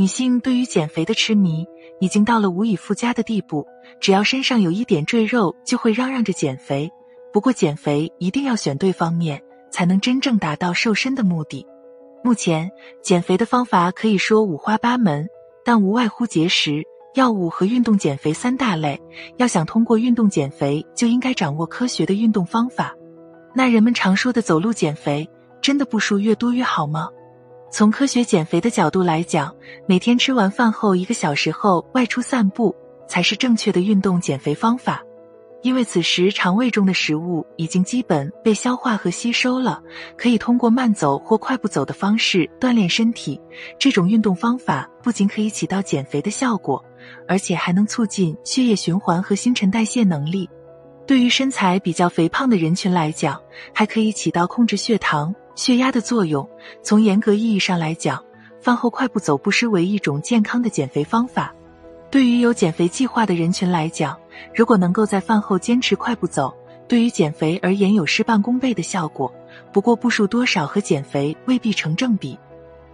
女性对于减肥的痴迷已经到了无以复加的地步，只要身上有一点赘肉，就会嚷嚷着减肥。不过，减肥一定要选对方面，才能真正达到瘦身的目的。目前，减肥的方法可以说五花八门，但无外乎节食、药物和运动减肥三大类。要想通过运动减肥，就应该掌握科学的运动方法。那人们常说的走路减肥，真的步数越多越好吗？从科学减肥的角度来讲，每天吃完饭后一个小时后外出散步才是正确的运动减肥方法，因为此时肠胃中的食物已经基本被消化和吸收了，可以通过慢走或快步走的方式锻炼身体。这种运动方法不仅可以起到减肥的效果，而且还能促进血液循环和新陈代谢能力。对于身材比较肥胖的人群来讲，还可以起到控制血糖。血压的作用，从严格意义上来讲，饭后快步走不失为一种健康的减肥方法。对于有减肥计划的人群来讲，如果能够在饭后坚持快步走，对于减肥而言有事半功倍的效果。不过步数多少和减肥未必成正比。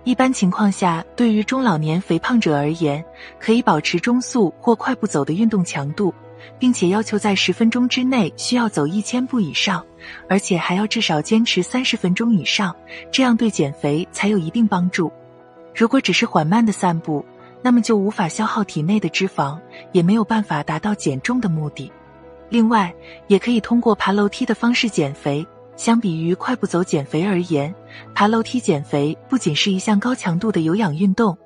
一般情况下，对于中老年肥胖者而言，可以保持中速或快步走的运动强度。并且要求在十分钟之内需要走一千步以上，而且还要至少坚持三十分钟以上，这样对减肥才有一定帮助。如果只是缓慢的散步，那么就无法消耗体内的脂肪，也没有办法达到减重的目的。另外，也可以通过爬楼梯的方式减肥。相比于快步走减肥而言，爬楼梯减肥不仅是一项高强度的有氧运动。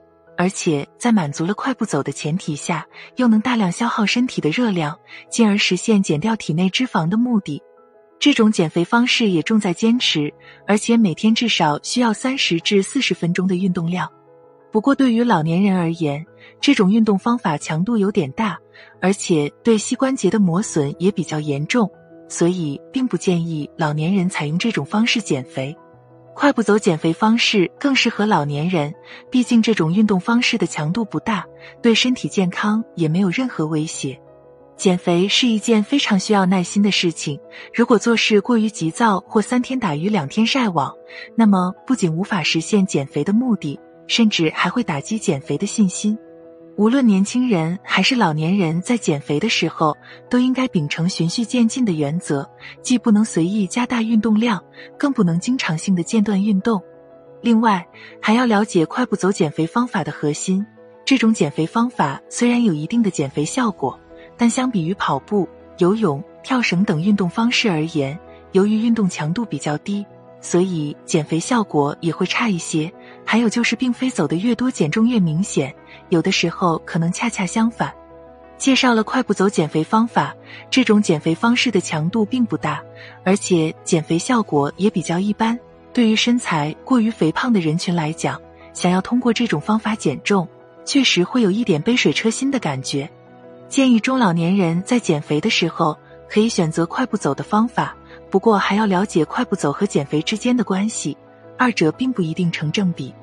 而且在满足了快步走的前提下，又能大量消耗身体的热量，进而实现减掉体内脂肪的目的。这种减肥方式也重在坚持，而且每天至少需要三十至四十分钟的运动量。不过，对于老年人而言，这种运动方法强度有点大，而且对膝关节的磨损也比较严重，所以并不建议老年人采用这种方式减肥。快步走减肥方式更适合老年人，毕竟这种运动方式的强度不大，对身体健康也没有任何威胁。减肥是一件非常需要耐心的事情，如果做事过于急躁或三天打鱼两天晒网，那么不仅无法实现减肥的目的，甚至还会打击减肥的信心。无论年轻人还是老年人，在减肥的时候都应该秉承循序渐进的原则，既不能随意加大运动量，更不能经常性的间断运动。另外，还要了解快步走减肥方法的核心。这种减肥方法虽然有一定的减肥效果，但相比于跑步、游泳、跳绳等运动方式而言，由于运动强度比较低，所以减肥效果也会差一些。还有就是，并非走得越多减重越明显，有的时候可能恰恰相反。介绍了快步走减肥方法，这种减肥方式的强度并不大，而且减肥效果也比较一般。对于身材过于肥胖的人群来讲，想要通过这种方法减重，确实会有一点杯水车薪的感觉。建议中老年人在减肥的时候可以选择快步走的方法，不过还要了解快步走和减肥之间的关系。二者并不一定成正比。